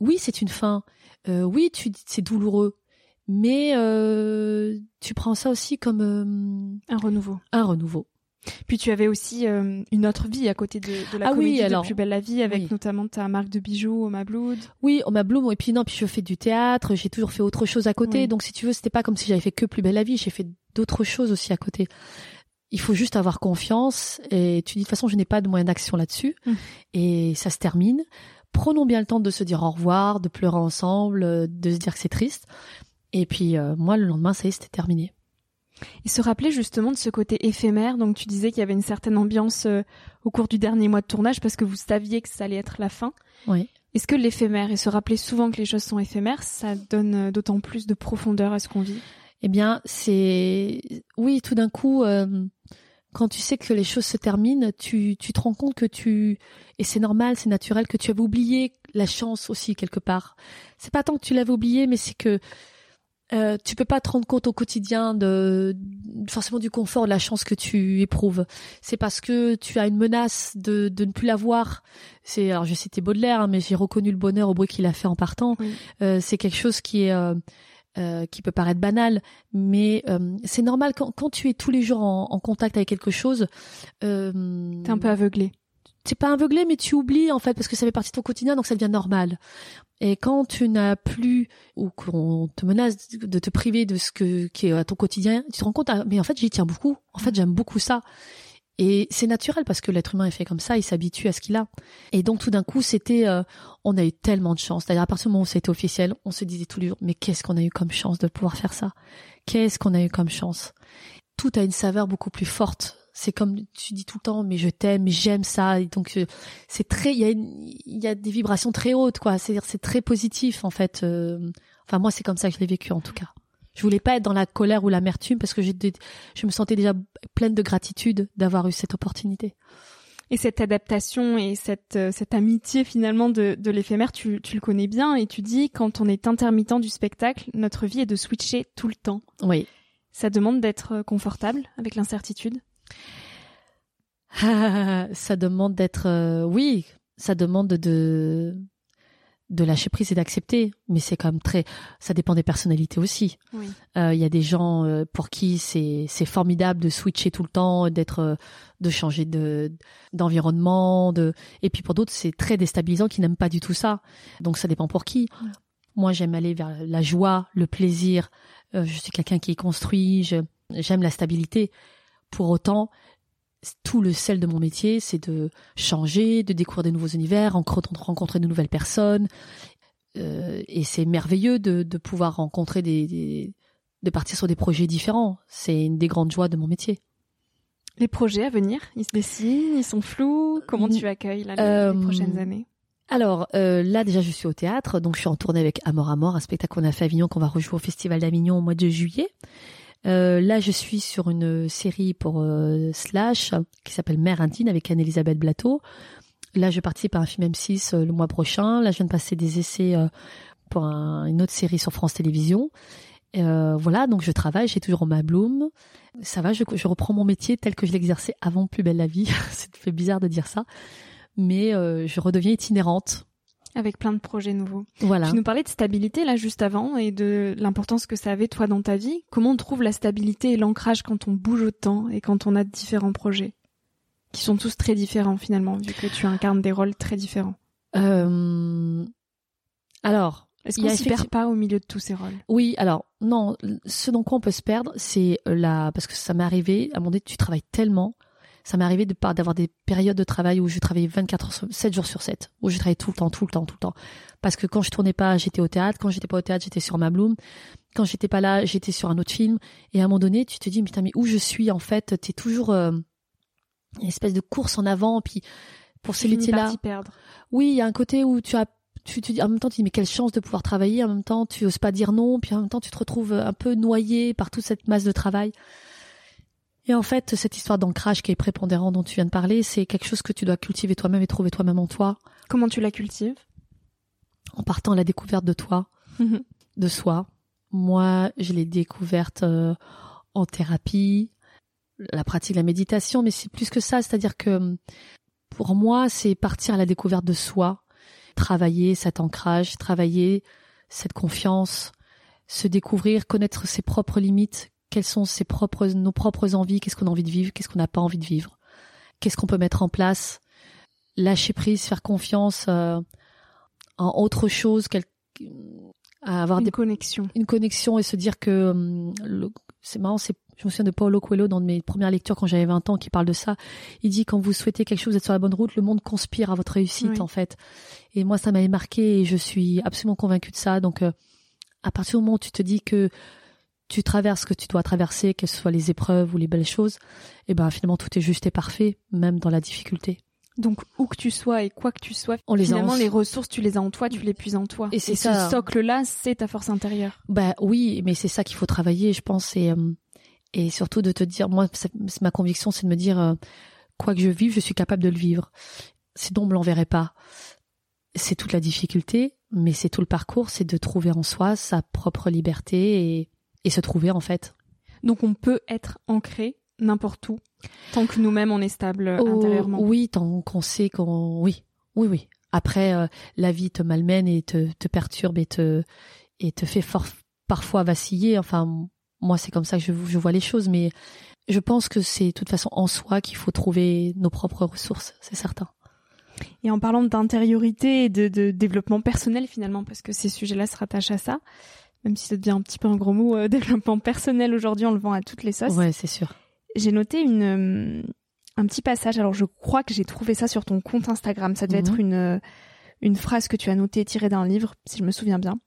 oui, c'est une fin. Euh, oui, tu c'est douloureux, mais euh, tu prends ça aussi comme euh, un renouveau. Un renouveau. Puis tu avais aussi une autre vie à côté de, de la ah comédie oui, alors, de Plus belle la vie, avec notamment ta marque de bijoux, Oma Blood. Oui, Oma Blood. Et puis non, puis je fais du théâtre. J'ai toujours fait autre chose à côté. Donc si tu veux, c'était pas comme si j'avais fait que Plus belle la vie. J'ai fait d'autres choses aussi à côté. Il faut juste avoir confiance. Et tu dis de toute façon, je n'ai pas de moyen d'action là-dessus. Mmh. Et ça se termine prenons bien le temps de se dire au revoir, de pleurer ensemble, euh, de se dire que c'est triste. Et puis euh, moi, le lendemain, ça y est, c'était terminé. Et se rappeler justement de ce côté éphémère. Donc tu disais qu'il y avait une certaine ambiance euh, au cours du dernier mois de tournage parce que vous saviez que ça allait être la fin. Oui. Est-ce que l'éphémère et se rappeler souvent que les choses sont éphémères, ça donne d'autant plus de profondeur à ce qu'on vit? Eh bien, c'est oui, tout d'un coup, quand tu sais que les choses se terminent, tu, tu te rends compte que tu et c'est normal, c'est naturel que tu avais oublié la chance aussi quelque part. C'est pas tant que tu l'avais oublié, mais c'est que euh, tu peux pas te rendre compte au quotidien de forcément du confort, de la chance que tu éprouves. C'est parce que tu as une menace de, de ne plus l'avoir. C'est alors je citais Baudelaire, hein, mais j'ai reconnu le bonheur au bruit qu'il a fait en partant. Euh, c'est quelque chose qui est euh, euh, qui peut paraître banal, mais euh, c'est normal quand, quand, tu es tous les jours en, en contact avec quelque chose. Euh, T'es un peu aveuglé. T'es pas aveuglé, mais tu oublies en fait parce que ça fait partie de ton quotidien, donc ça devient normal. Et quand tu n'as plus ou qu'on te menace de te priver de ce que qui est à ton quotidien, tu te rends compte, ah, mais en fait j'y tiens beaucoup. En fait j'aime beaucoup ça. Et c'est naturel parce que l'être humain est fait comme ça, il s'habitue à ce qu'il a. Et donc tout d'un coup, c'était, euh, on a eu tellement de chance. D'ailleurs, à partir du moment où c'était officiel, on se disait tous les jours, mais qu'est-ce qu'on a eu comme chance de pouvoir faire ça? Qu'est-ce qu'on a eu comme chance? Tout a une saveur beaucoup plus forte. C'est comme tu dis tout le temps, mais je t'aime, j'aime ça. Et donc euh, c'est très, il y a, il y a des vibrations très hautes, quoi. C'est-à-dire c'est très positif en fait. Euh, enfin moi, c'est comme ça que je l'ai vécu en tout cas. Je voulais pas être dans la colère ou l'amertume parce que je me sentais déjà pleine de gratitude d'avoir eu cette opportunité. Et cette adaptation et cette, euh, cette amitié finalement de, de l'éphémère, tu, tu le connais bien et tu dis quand on est intermittent du spectacle, notre vie est de switcher tout le temps. Oui. Ça demande d'être confortable avec l'incertitude Ça demande d'être... Euh, oui, ça demande de de lâcher prise et d'accepter, mais c'est quand même très, ça dépend des personnalités aussi. Euh, il y a des gens euh, pour qui c'est c'est formidable de switcher tout le temps, d'être, de changer de d'environnement, de, et puis pour d'autres c'est très déstabilisant qui n'aiment pas du tout ça. Donc ça dépend pour qui. Moi j'aime aller vers la joie, le plaisir. je suis quelqu'un qui est construit, j'aime la stabilité. Pour autant, tout le sel de mon métier, c'est de changer, de découvrir de nouveaux univers, rencontrer de nouvelles personnes. Euh, et c'est merveilleux de, pouvoir rencontrer des, de partir sur des projets différents. C'est une des grandes joies de mon métier. Les projets à venir, ils se dessinent, ils sont flous. Comment tu accueilles là, les, Euh, les prochaines années? Alors euh, là déjà je suis au théâtre, donc je suis en tournée avec Amor Amor, un spectacle qu'on a fait à Avignon qu'on va rejouer au Festival d'Avignon au mois de juillet. Euh, là je suis sur une série pour euh, Slash qui s'appelle Mère Indigne avec Anne-Elisabeth Blateau. Là je participe à un film M6 euh, le mois prochain. Là je viens de passer des essais pour un- une autre série sur France Télévisions. Voilà, donc je travaille, j'ai toujours ma bloom. Ça va, je, reprends mon métier tel que je l'exerçais avant Plus belle la vie. [laughs] C'est fait bizarre de dire ça, mais je redeviens itinérante. Avec plein de projets nouveaux. Voilà. Tu nous parlais de stabilité là juste avant et de l'importance que ça avait toi dans ta vie. Comment on trouve la stabilité et l'ancrage quand on bouge autant et quand on a différents projets qui sont tous très différents finalement vu que tu incarnes des rôles très différents? Euh, alors, Est-ce qu'on s'y perd effecti- pas au milieu de tous ces rôles? Oui, alors non, ce dont quoi on peut se perdre, c'est la parce que ça m'est arrivé. À un moment donné, tu travailles tellement. Ça m'est arrivé de d'avoir des périodes de travail où je travaillais 24 heures, sur- 7 jours sur 7, où je travaillais tout le temps, tout le temps, tout le temps. Parce que quand je tournais pas, j'étais au théâtre. Quand j'étais pas au théâtre, j'étais sur ma bloom. Quand j'étais pas là, j'étais sur un autre film. Et à un moment donné, tu te dis, putain, mais où je suis en fait? T'es toujours euh, une espèce de course en avant. Puis pour ces Tu t'y perdre. oui, il y a un côté où tu as tu dis en même temps tu dis mais quelle chance de pouvoir travailler en même temps tu oses pas dire non puis en même temps tu te retrouves un peu noyé par toute cette masse de travail et en fait cette histoire d'ancrage qui est prépondérant dont tu viens de parler c'est quelque chose que tu dois cultiver toi-même et trouver toi-même en toi. Comment tu la cultives? En partant à la découverte de toi de soi. Moi je l'ai découverte euh, en thérapie la pratique de la méditation mais c'est plus que ça. C'est-à-dire que pour moi c'est partir à la découverte de soi travailler cet ancrage, travailler cette confiance, se découvrir, connaître ses propres limites, quelles sont ses propres, nos propres envies, qu'est-ce qu'on a envie de vivre, qu'est-ce qu'on n'a pas envie de vivre, qu'est-ce qu'on peut mettre en place, lâcher prise, faire confiance euh, en autre chose, quel- à avoir Une des connexion. une connexion et se dire que hum, c'est marrant, c'est je me souviens de Paulo Coelho dans mes premières lectures quand j'avais 20 ans qui parle de ça. Il dit quand vous souhaitez quelque chose, vous êtes sur la bonne route, le monde conspire à votre réussite Oui. en fait. Et moi ça m'avait marqué et je suis absolument convaincue de ça. Donc euh, à partir du moment où tu te dis que tu traverses ce que tu dois traverser, que ce soit les épreuves ou les belles choses, et ben finalement tout est juste et parfait, même dans la difficulté. Donc où que tu sois et quoi que tu sois, On les finalement en- les ressources tu les as en toi, tu les puises en toi. Et c'est ce ça. socle-là, c'est ta force intérieure. Bah oui, mais c'est ça qu'il faut travailler, je pense, et euh, et surtout de te dire, moi, ma conviction, c'est de me dire, euh, quoi que je vive, je suis capable de le vivre. Sinon, on me l'enverrait pas. C'est toute la difficulté, mais c'est tout le parcours, c'est de trouver en soi sa propre liberté et et se trouver en fait. Donc on peut être ancré n'importe où tant que nous-mêmes on est stable Oh, intérieurement. oui, tant qu'on sait qu'on, oui, oui, oui. Après, euh, la vie te malmène et te, te perturbe et te et te fait fort, parfois vaciller. Enfin, moi, c'est comme ça que je, je vois les choses, mais je pense que c'est de toute façon en soi qu'il faut trouver nos propres ressources, c'est certain. Et en parlant d'intériorité et de, de développement personnel finalement, parce que ces sujets-là se rattachent à ça, même si ça devient un petit peu un gros mot, euh, [laughs] développement personnel aujourd'hui, on le vend à toutes les sauces. Ouais, c'est sûr. J'ai noté une, euh, un petit passage, alors je crois que j'ai trouvé ça sur ton compte Instagram, ça devait Mhm. être une, euh, une phrase que tu as notée tirée d'un livre, si je me souviens bien,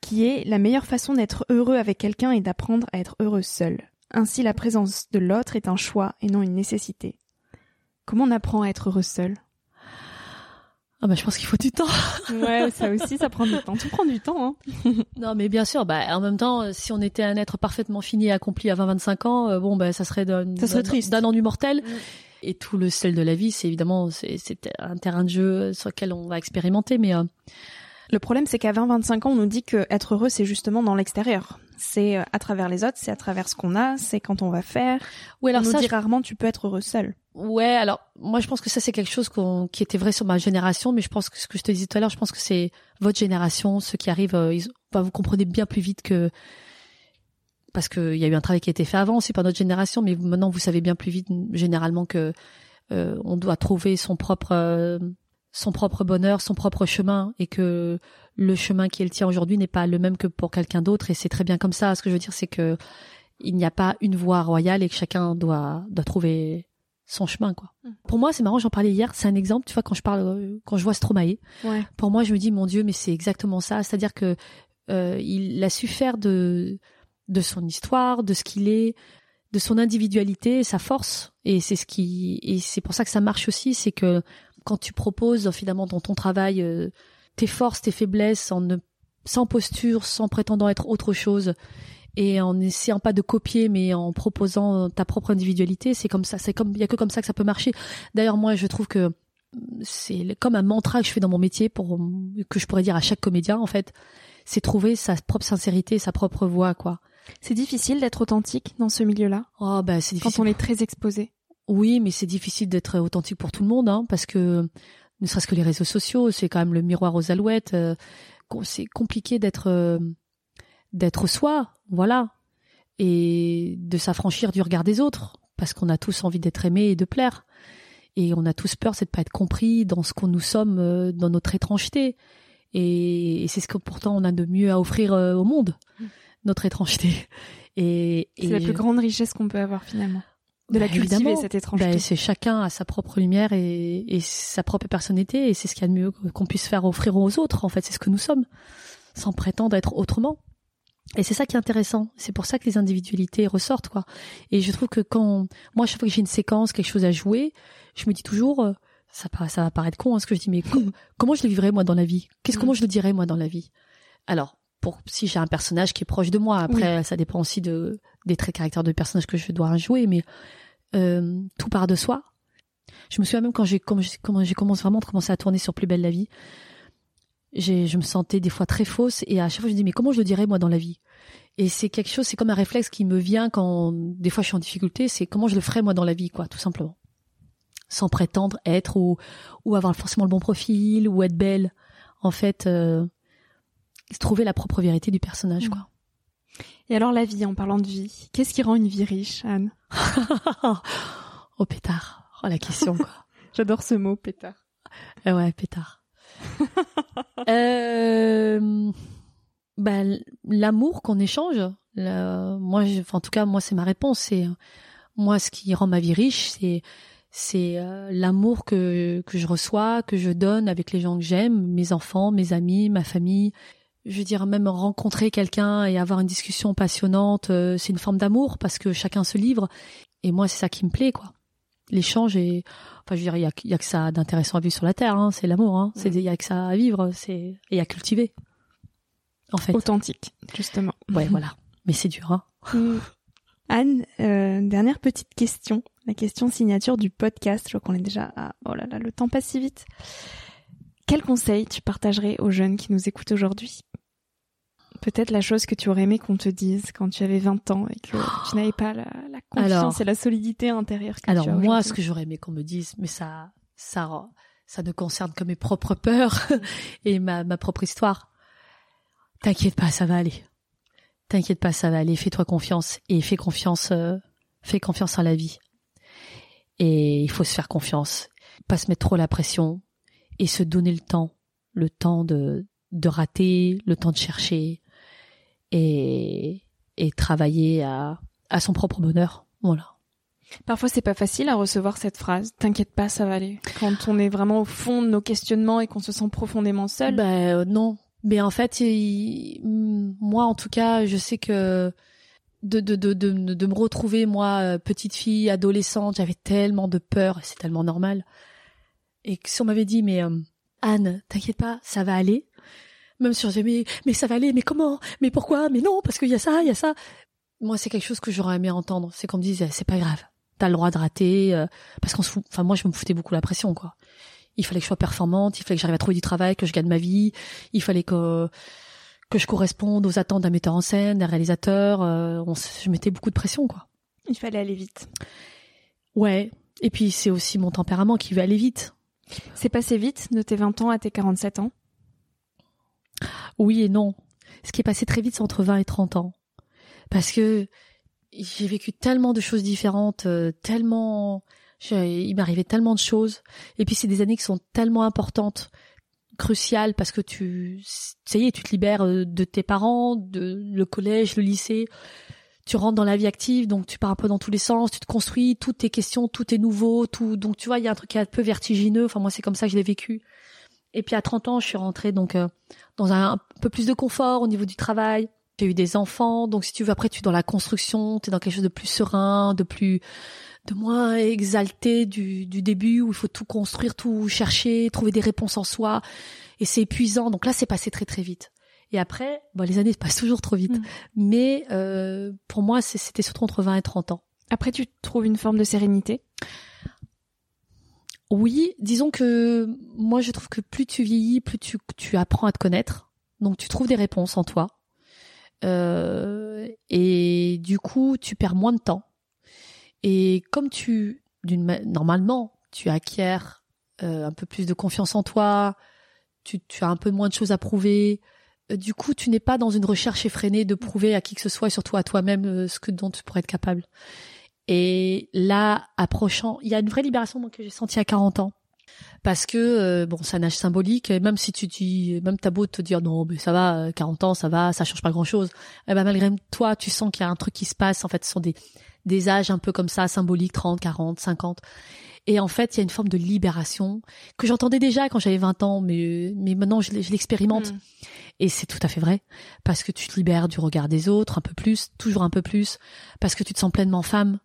qui est La meilleure façon d'être heureux avec quelqu'un est d'apprendre à être heureux seul. Ainsi la présence de l'autre est un choix et non une nécessité. Comment on apprend à être heureux seul? Ah bah, je pense qu'il faut du temps. [laughs] Ouais, ça aussi, ça prend du temps. Tout prend du temps, hein. [laughs] Non, mais bien sûr. Bah, en même temps, euh, si on était un être parfaitement fini et accompli à 20-25 ans, euh, bon, bah, ça serait d'un, Ça serait d'un- triste. d'un ennui mortel. Mm. Et tout le sel de la vie, c'est évidemment, c'est, c'est un terrain de jeu sur lequel on va expérimenter, mais euh, Le problème, c'est qu'à 20-25 ans, on nous dit que être heureux, c'est justement dans l'extérieur. C'est euh, à travers les autres, c'est à travers ce qu'on a, c'est quand on va faire. oui, alors on nous ça, dit je- rarement, tu peux être heureux seul. Ouais, alors moi, je pense que ça, c'est quelque chose qui était vrai sur ma génération, mais je pense que ce que je te disais tout à l'heure, je pense que c'est votre génération, ceux qui arrivent, euh, ils, enfin, vous comprenez bien plus vite que parce qu'il y a eu un travail qui a été fait avant aussi par notre génération, mais maintenant vous savez bien plus vite généralement que euh, on doit trouver son propre euh, son propre bonheur, son propre chemin, et que le chemin qui est le tien aujourd'hui n'est pas le même que pour quelqu'un d'autre, et c'est très bien comme ça. Ce que je veux dire, c'est que il n'y a pas une voie royale et que chacun doit doit trouver son chemin, quoi. Mm. Pour moi, c'est marrant, j'en parlais hier. C'est un exemple, tu vois, quand je parle, euh, quand je vois Stromae, Ouais. pour moi, je me dis, mon Dieu, mais c'est exactement ça. C'est-à-dire que euh, il a su faire de de son histoire, de ce qu'il est, de son individualité, sa force. Et c'est ce qui, et c'est pour ça que ça marche aussi, c'est que quand tu proposes finalement dans ton travail euh, tes forces, tes faiblesses, en ne, sans posture, sans prétendant être autre chose, et en essayant pas de copier, mais en proposant ta propre individualité, c'est comme ça. C'est comme, il y a que comme ça que ça peut marcher. D'ailleurs, moi, je trouve que c'est comme un mantra que je fais dans mon métier pour que je pourrais dire à chaque comédien en fait, c'est trouver sa propre sincérité, sa propre voix quoi. C'est difficile d'être authentique dans ce milieu-là? Oh bah c'est difficile. Quand on est très exposé? Oui, mais c'est difficile d'être authentique pour tout le monde, hein, parce que ne serait-ce que les réseaux sociaux, c'est quand même le miroir aux alouettes. Euh, c'est compliqué d'être euh, d'être soi, voilà, et de s'affranchir du regard des autres, parce qu'on a tous envie d'être aimé et de plaire, et on a tous peur, c'est de pas être compris dans ce qu'on nous sommes, euh, dans notre étrangeté, et, c'est ce que pourtant on a de mieux à offrir au monde, mm. notre étrangeté. Et, c'est la plus grande richesse qu'on peut avoir finalement de la bah, cultiver cette étrangeté. Bah, c'est chacun à sa propre lumière et, et sa propre personnalité et c'est ce qu'il y a de mieux qu'on puisse faire offrir aux autres. En fait, c'est ce que nous sommes, sans prétendre être autrement. Et c'est ça qui est intéressant. C'est pour ça que les individualités ressortent, quoi. Et je trouve que quand moi, chaque fois que j'ai une séquence, quelque chose à jouer, je me dis toujours, euh, ça, ça va paraître con, hein, ce que je dis, mais [laughs] comment je le vivrais moi dans la vie? Qu'est-ce mm. comment je le dirais moi dans la vie? Alors, pour si j'ai un personnage qui est proche de moi, après, ça dépend aussi de des traits de caractère de personnage que je dois jouer, mais euh, tout part de soi. Je me souviens même quand j'ai quand j'ai commencé vraiment commencé à tourner sur Plus belle la vie, je me sentais des fois très fausse et à chaque fois je me dis mais comment je le dirais moi dans la vie? Et c'est quelque chose, c'est comme un réflexe qui me vient quand des fois je suis en difficulté, c'est comment je le ferais moi dans la vie quoi, tout simplement. Sans prétendre être ou ou avoir forcément le bon profil ou être belle. En fait, euh, trouver la propre vérité du personnage mmh. quoi. Et alors la vie, en parlant de vie, qu'est-ce qui rend une vie riche, Anne? [laughs] Oh pétard, oh la question quoi. [laughs] J'adore ce mot, pétard. Euh, ouais, pétard. [laughs] euh, bah, l'amour qu'on échange. moi, en tout cas, moi, c'est ma réponse. C'est moi, ce qui rend ma vie riche, c'est c'est euh, l'amour que que je reçois, que je donne avec les gens que j'aime, mes enfants, mes amis, ma famille je veux dire même rencontrer quelqu'un et avoir une discussion passionnante, euh, c'est une forme d'amour parce que chacun se livre. Et moi, c'est ça qui me plaît, quoi. L'échange et enfin, je veux dire, il y a, y a, que ça d'intéressant à vivre sur la terre, hein, c'est l'amour, hein. C'est il y a que ça à vivre, c'est et à cultiver. En fait. Authentique, justement. Ouais, voilà. Mais c'est dur, hein. [laughs] Mm. Anne, euh, dernière petite question, la question signature du podcast. Je crois qu'on est déjà à oh là là, le temps passe si vite. Quel conseil tu partagerais aux jeunes qui nous écoutent aujourd'hui? Peut-être la chose que tu aurais aimé qu'on te dise quand tu avais 20 ans et que [gasps] tu n'avais pas la, confiance et la solidité intérieure que alors tu as moi, ce que j'aurais aimé qu'on me dise, mais ça, ça, ça ne concerne que mes propres peurs [laughs] et ma, ma propre histoire. T'inquiète pas, ça va aller. T'inquiète pas, ça va aller. Fais-toi confiance et fais confiance, euh, fais confiance à la vie. Et il faut se faire confiance, pas se mettre trop la pression, et se donner le temps, le temps de, de rater, le temps de chercher et, et travailler à, à son propre bonheur. Voilà. Parfois, c'est pas facile à recevoir cette phrase. T'inquiète pas, ça va aller. Quand on est vraiment au fond de nos questionnements et qu'on se sent profondément seul. Ben non. Mais en fait, moi, en tout cas, je sais que de, de, de, de, de me retrouver, moi, euh, petite fille, adolescente, j'avais tellement de peur, c'est tellement normal et si on m'avait dit mais euh, Anne, t'inquiète pas, ça va aller. Même si on mais mais ça va aller, mais comment, mais pourquoi, mais non parce qu'il y a ça, il y a ça. Moi c'est quelque chose que j'aurais aimé entendre, c'est qu'on me dise c'est pas grave, t'as le droit de rater, euh, parce qu'on se fout. Enfin moi je me foutais beaucoup la pression quoi. Il fallait que je sois performante, il fallait que j'arrive à trouver du travail, que je gagne ma vie, il fallait que que je corresponde aux attentes d'un metteur en scène, d'un réalisateur. Euh, on, je mettais beaucoup de pression quoi. Il fallait aller vite. Ouais. Et puis c'est aussi mon tempérament qui veut aller vite. C'est passé vite de tes 20 ans à tes 47 ans? Oui et non. Ce qui est passé très vite, c'est entre 20 et 30 ans. Parce que j'ai vécu tellement de choses différentes, euh, tellement... Il m'arrivait tellement de choses. Et puis c'est des années qui sont tellement importantes, cruciales, parce que tu... Ça y est, tu te libères euh, de tes parents, de le collège, le lycée tu rentres dans la vie active, donc tu pars un peu dans tous les sens, tu te construis, toutes tes questions, tout est nouveau, tout. Donc tu vois, il y a un truc qui est un peu vertigineux. Enfin moi c'est comme ça que je l'ai vécu. Et puis à 30 ans, je suis rentrée donc euh, dans un, peu plus de confort au niveau du travail. J'ai eu des enfants, donc si tu veux, après tu es dans la construction, tu es dans quelque chose de plus serein, de plus de moins exalté du, du début où il faut tout construire, tout chercher, trouver des réponses en soi, et c'est épuisant. Donc là, c'est passé très très vite. Et après, bon, les années passent toujours trop vite. Mm. Mais euh, pour moi, c'était surtout entre 20 et 30 ans. Après, tu trouves une forme de sérénité? Oui, disons que moi je trouve que plus tu vieillis, plus tu, apprends à te connaître. Donc tu trouves des réponses en toi. Euh, et du coup, tu perds moins de temps. Et comme tu, normalement, tu acquiers euh, un peu plus de confiance en toi, tu, as un peu moins de choses à prouver. euh, Du coup, tu n'es pas dans une recherche effrénée de prouver à qui que ce soit et surtout à toi-même ce que dont tu pourrais être capable. Et là, approchant, il y a une vraie libération moi, que j'ai sentie à 40 ans. Parce que, euh, bon, c'est un âge symbolique, et même si tu dis, même t'as beau te dire, non, mais ça va, euh, 40 ans, ça va, ça change pas grand chose. Eh ben, malgré toi, tu sens qu'il y a un truc qui se passe. En fait, ce sont des, des âges un peu comme ça, symboliques, 30, 40, 50. Et en fait, il y a une forme de libération que j'entendais déjà quand j'avais 20 ans, mais, mais maintenant, je l'expérimente. Mm. Et c'est tout à fait vrai. Parce que tu te libères du regard des autres un peu plus, toujours un peu plus. Parce que tu te sens pleinement femme.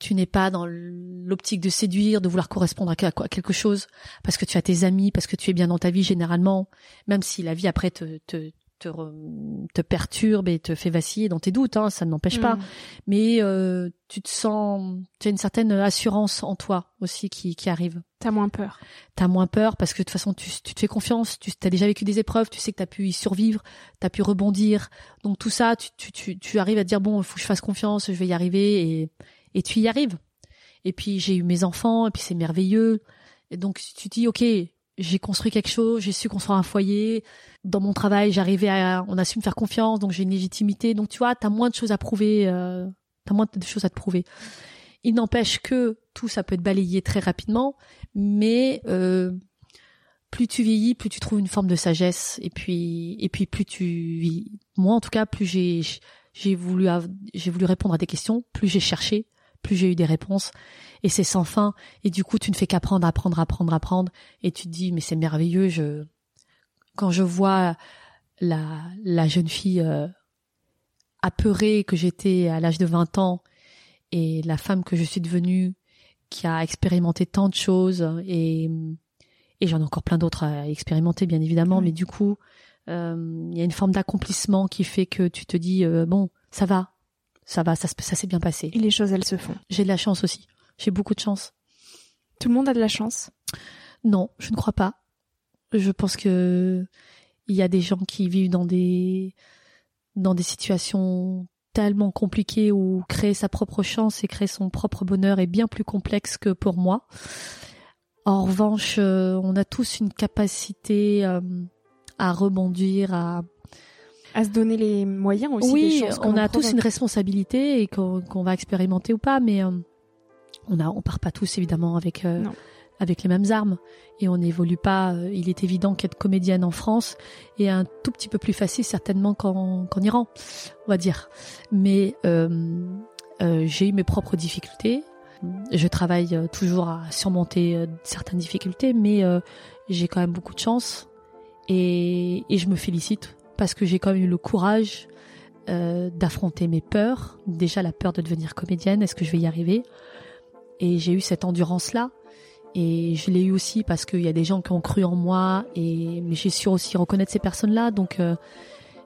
Tu n'es pas dans l'optique de séduire, de vouloir correspondre à quelque chose. Parce que tu as tes amis, parce que tu es bien dans ta vie généralement. Même si la vie après te, te, te, re- te perturbe et te fait vaciller dans tes doutes, hein, ça ne n'empêche pas. Mm. Mais euh, tu te sens, tu as une certaine assurance en toi aussi qui, qui arrive T'as moins peur. t'as moins peur parce que de toute façon tu, tu te fais confiance, tu as déjà vécu des épreuves, tu sais que t'as pu y survivre, t'as pu rebondir. Donc tout ça, tu, tu, tu, tu arrives à te dire bon, il faut que je fasse confiance, je vais y arriver et, et tu y arrives. Et puis j'ai eu mes enfants et puis c'est merveilleux. Et donc tu te dis ok, j'ai construit quelque chose, j'ai su construire un foyer. Dans mon travail, j'arrivais à, on a su me faire confiance, donc j'ai une légitimité. Donc tu vois, t'as moins de choses à prouver, euh, t'as moins de choses à te prouver. Il n'empêche que tout ça peut être balayé très rapidement, mais euh, plus tu vieillis, plus tu trouves une forme de sagesse, et puis et puis plus tu vis. Moi, en tout cas, plus j'ai j'ai voulu j'ai voulu répondre à des questions, plus j'ai cherché, plus j'ai eu des réponses, et c'est sans fin. Et du coup, tu ne fais qu'apprendre, apprendre, apprendre, apprendre, et tu te dis mais c'est merveilleux. Je quand je vois la la jeune fille euh, apeurée que j'étais à l'âge de 20 ans et la femme que je suis devenue qui a expérimenté tant de choses et et j'en ai encore plein d'autres à expérimenter bien évidemment Oui. mais du coup euh, il y a une forme d'accomplissement qui fait que tu te dis euh, bon ça va ça va ça, se- ça s'est bien passé Et les choses, elles se font. j'ai de la chance aussi j'ai beaucoup de chance Tout le monde a de la chance? non je ne crois pas je pense que il y a des gens qui vivent dans des dans des situations tellement compliquées où créer sa propre chance et créer son propre bonheur est bien plus complexe que pour moi. En revanche, euh, on a tous une capacité euh, à rebondir, à À se donner les moyens aussi. des oui, chances que on a tous une responsabilité et qu'on va expérimenter ou pas, mais euh, on a, on part pas tous évidemment avec euh, avec les mêmes armes et on n'évolue pas. euh, Il est évident qu'être comédienne en France est un tout petit peu plus facile certainement qu'en Iran, on va dire. Mais euh, j'ai eu mes propres difficultés. Je travaille toujours à surmonter certaines difficultés, mais j'ai quand même beaucoup de chance et, et je me félicite parce que j'ai quand même eu le courage euh, d'affronter mes peurs. Déjà la peur de devenir comédienne, est-ce que je vais y arriver? Et j'ai eu cette endurance-là. Et je l'ai eu aussi parce qu'il y a des gens qui ont cru en moi, et mais j'ai su aussi reconnaître ces personnes-là. Donc euh,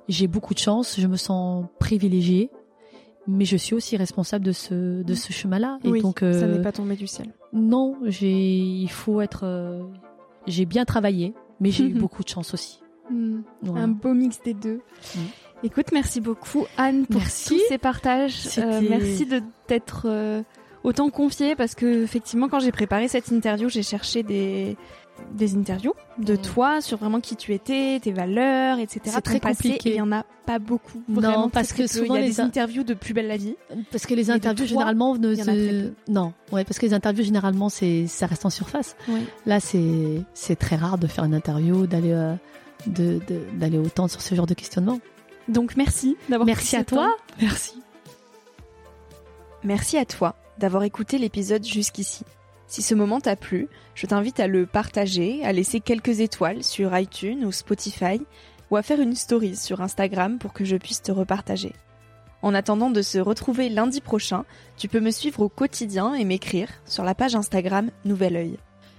j'ai beaucoup de chance, je me sens privilégiée, mais je suis aussi responsable de ce de ce chemin-là. Et Oui, donc ça euh, n'est pas tombé du ciel. non, j'ai il faut être euh, j'ai bien travaillé, mais j'ai eu [laughs] beaucoup de chance aussi. Voilà. Un beau mix des deux. Mm. Écoute, merci beaucoup Anne pour Merci. tous ces partages. Euh, merci de t'être euh, autant confiée parce que effectivement quand j'ai préparé cette interview, j'ai cherché des des interviews de Mm. toi sur vraiment qui tu étais, tes valeurs, etc. C'est très compliqué. et Il y en a pas beaucoup. Non, parce que souvent il y a les des in- interviews de Plus belle la vie. Parce que les interviews généralement ne se- non, ouais, parce que les interviews généralement c'est ça reste en surface. Oui. Là c'est c'est très rare de faire une interview, d'aller euh, de de- d'aller autant sur ce genre de questionnement. Donc merci d'avoir Merci à toi. temps. Merci. Merci à toi d'avoir écouté l'épisode jusqu'ici. Si ce moment t'a plu, je t'invite à le partager, à laisser quelques étoiles sur iTunes ou Spotify, ou à faire une story sur Instagram pour que je puisse te repartager. En attendant de se retrouver lundi prochain, tu peux me suivre au quotidien et m'écrire sur la page Instagram Nouvel Oeil.